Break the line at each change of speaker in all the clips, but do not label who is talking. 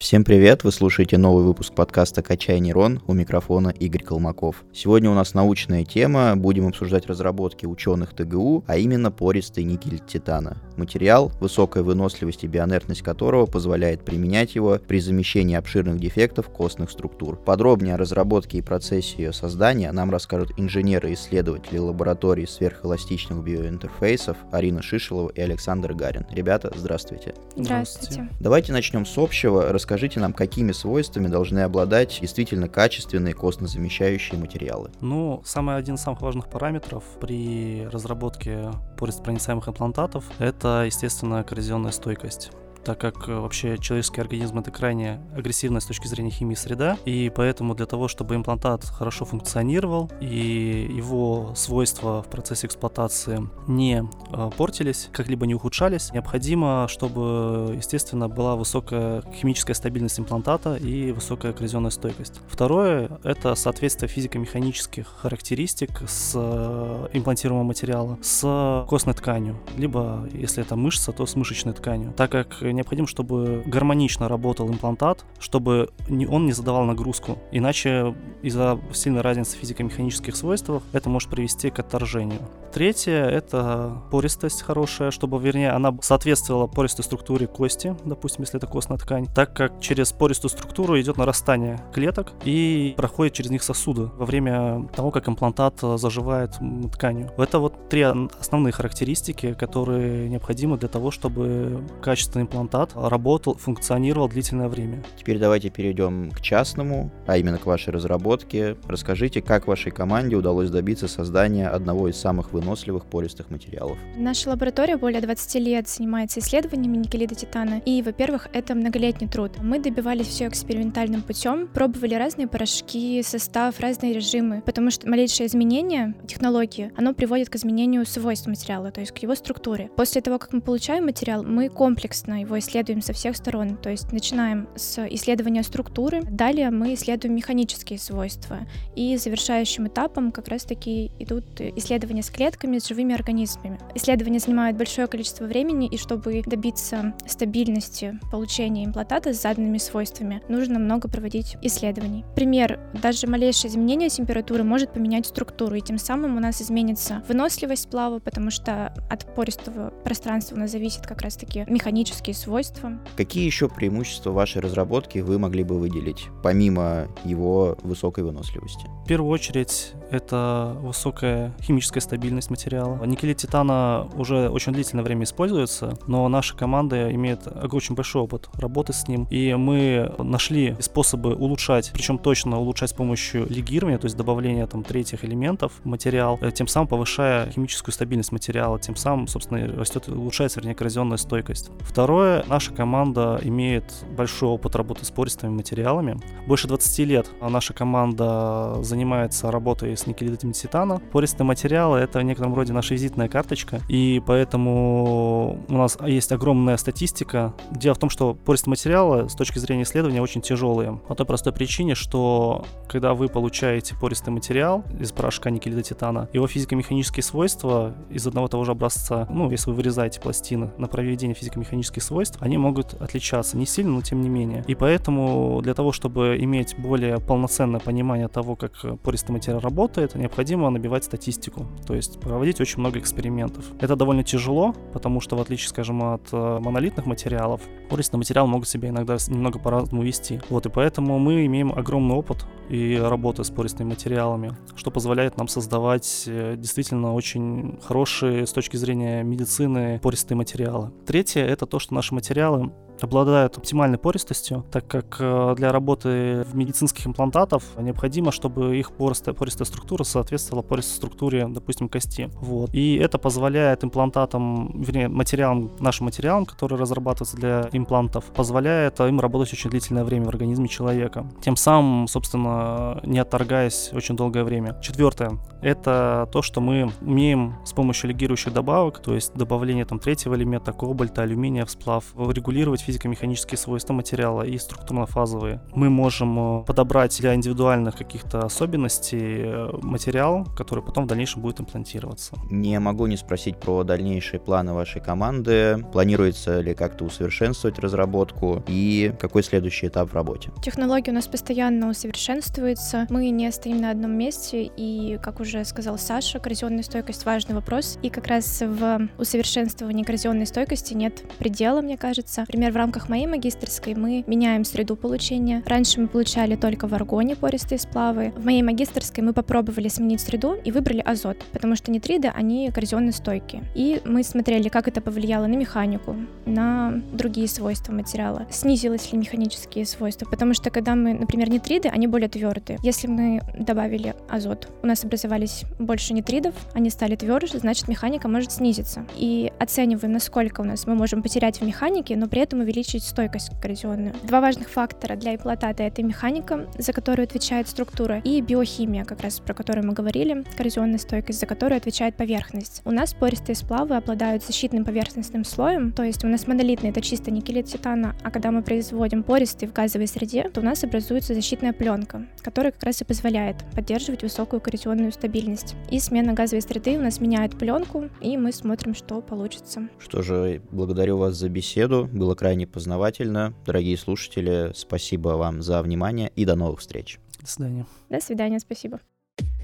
Всем привет! Вы слушаете новый выпуск подкаста «Качай нейрон» у микрофона Игорь Колмаков. Сегодня у нас научная тема. Будем обсуждать разработки ученых ТГУ, а именно пористый никель титана. Материал, высокая выносливость и бионертность которого позволяет применять его при замещении обширных дефектов костных структур. Подробнее о разработке и процессе ее создания нам расскажут инженеры-исследователи лаборатории сверхэластичных биоинтерфейсов Арина Шишелова и Александр Гарин. Ребята, здравствуйте.
Здравствуйте.
Давайте начнем с общего. Расскажите нам, какими свойствами должны обладать действительно качественные костно-замещающие материалы.
Ну, самый один из самых важных параметров при разработке порестопроницаемых имплантатов – это, естественно, коррозионная стойкость так как э, вообще человеческий организм это крайне агрессивная с точки зрения химии среда, и поэтому для того, чтобы имплантат хорошо функционировал и его свойства в процессе эксплуатации не э, портились, как-либо не ухудшались, необходимо, чтобы, естественно, была высокая химическая стабильность имплантата и высокая коррозионная стойкость. Второе — это соответствие физико-механических характеристик с э, имплантируемого материала с костной тканью, либо, если это мышца, то с мышечной тканью, так как необходимо, чтобы гармонично работал имплантат, чтобы он не задавал нагрузку. Иначе из-за сильной разницы в физико-механических свойствах это может привести к отторжению. Третье — это пористость хорошая, чтобы, вернее, она соответствовала пористой структуре кости, допустим, если это костная ткань, так как через пористую структуру идет нарастание клеток и проходит через них сосуды во время того, как имплантат заживает тканью. Это вот три основные характеристики, которые необходимы для того, чтобы качественный имплантат имплантат работал, функционировал длительное время.
Теперь давайте перейдем к частному, а именно к вашей разработке. Расскажите, как вашей команде удалось добиться создания одного из самых выносливых пористых материалов?
Наша лаборатория более 20 лет занимается исследованиями никелида титана, и, во-первых, это многолетний труд. Мы добивались все экспериментальным путем, пробовали разные порошки, состав, разные режимы, потому что малейшее изменение технологии, оно приводит к изменению свойств материала, то есть к его структуре. После того, как мы получаем материал, мы комплексно его исследуем со всех сторон. То есть начинаем с исследования структуры, далее мы исследуем механические свойства. И завершающим этапом как раз-таки идут исследования с клетками, с живыми организмами. Исследования занимают большое количество времени, и чтобы добиться стабильности получения имплантата с заданными свойствами, нужно много проводить исследований. Пример, даже малейшее изменение температуры может поменять структуру, и тем самым у нас изменится выносливость сплава, потому что от пористого пространства у нас зависит как раз-таки механические свойства.
Какие еще преимущества вашей разработки вы могли бы выделить, помимо его высокой выносливости?
В первую очередь, это высокая химическая стабильность материала. Никелит титана уже очень длительное время используется, но наша команда имеет очень большой опыт работы с ним, и мы нашли способы улучшать, причем точно улучшать с помощью легирования, то есть добавления там третьих элементов в материал, э, тем самым повышая химическую стабильность материала, тем самым, собственно, растет улучшается, вернее, коррозионная стойкость. Второе, наша команда имеет большой опыт работы с пористыми материалами. Больше 20 лет наша команда занимается работой с никелидами титана. Пористые материалы — это в некотором роде наша визитная карточка, и поэтому у нас есть огромная статистика. Дело в том, что пористые материалы с точки зрения исследования очень тяжелые. По той простой причине, что когда вы получаете пористый материал из порошка никелида титана, его физико-механические свойства из одного того же образца, ну, если вы вырезаете пластины на проведение физико-механических свойств, они могут отличаться. Не сильно, но тем не менее. И поэтому для того, чтобы иметь более полноценное понимание того, как пористый материал работает, необходимо набивать статистику. То есть проводить очень много экспериментов. Это довольно тяжело, потому что в отличие, скажем, от э, монолитных материалов, пористый материал могут себя иногда немного по-разному вести. Вот, и поэтому мы имеем огромный опыт и работы с пористыми материалами, что позволяет нам создавать э, действительно очень хорошие с точки зрения медицины пористые материалы. Третье — это то, что наши материалы обладают оптимальной пористостью, так как э, для работы в медицинских имплантатов необходимо, чтобы их пористая, пористая структура соответствовала пористой структуре, допустим, кости. Вот. И это позволяет имплантатам, вернее, материалам, нашим материалам, которые разрабатываются для имплантов, позволяет им работать очень длительное время в организме человека. Тем самым, собственно, не отторгаясь очень долгое время. Четвертое. Это то, что мы умеем с помощью легирующих добавок, то есть добавления там третьего элемента, кобальта, алюминия в сплав, регулировать физико-механические свойства материала и структурно-фазовые. Мы можем э, подобрать для индивидуальных каких-то особенностей э, материал, который потом в дальнейшем будет имплантироваться.
Не могу не спросить про дальнейшие планы вашей команды. Планируется ли как-то усовершенствовать разработку и какой следующий этап в работе?
Технология у нас постоянно усовершенствуется. Мы не стоим на одном месте, и, как уже сказал Саша, коррозионная стойкость — важный вопрос. И как раз в усовершенствовании коррозионной стойкости нет предела, мне кажется. Например, в рамках моей магистрской мы меняем среду получения. Раньше мы получали только в аргоне пористые сплавы. В моей магистрской мы попробовали сменить среду и выбрали азот, потому что нитриды, они коррозионно стойкие. И мы смотрели, как это повлияло на механику, на другие свойства материала. Снизилось ли механические свойства, потому что когда мы, например, нитриды, они более твердые. Если мы добавили азот, у нас образовались больше нитридов, они стали тверже, значит механика может снизиться. И оцениваем, насколько у нас мы можем потерять в механике, но при этом увеличить стойкость коррозионную. Два важных фактора для имплантата — это механика, за которую отвечает структура, и биохимия, как раз про которую мы говорили, коррозионная стойкость, за которую отвечает поверхность. У нас пористые сплавы обладают защитным поверхностным слоем, то есть у нас монолитный — это чисто никелит титана, а когда мы производим пористый в газовой среде, то у нас образуется защитная пленка, которая как раз и позволяет поддерживать высокую коррозионную стабильность. И смена газовой среды у нас меняет пленку, и мы смотрим, что получится.
Что же, благодарю вас за беседу, было крайне познавательно. Дорогие слушатели, спасибо вам за внимание и до новых встреч.
До свидания.
До свидания, спасибо.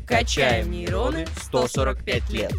Качаем нейроны 145 лет.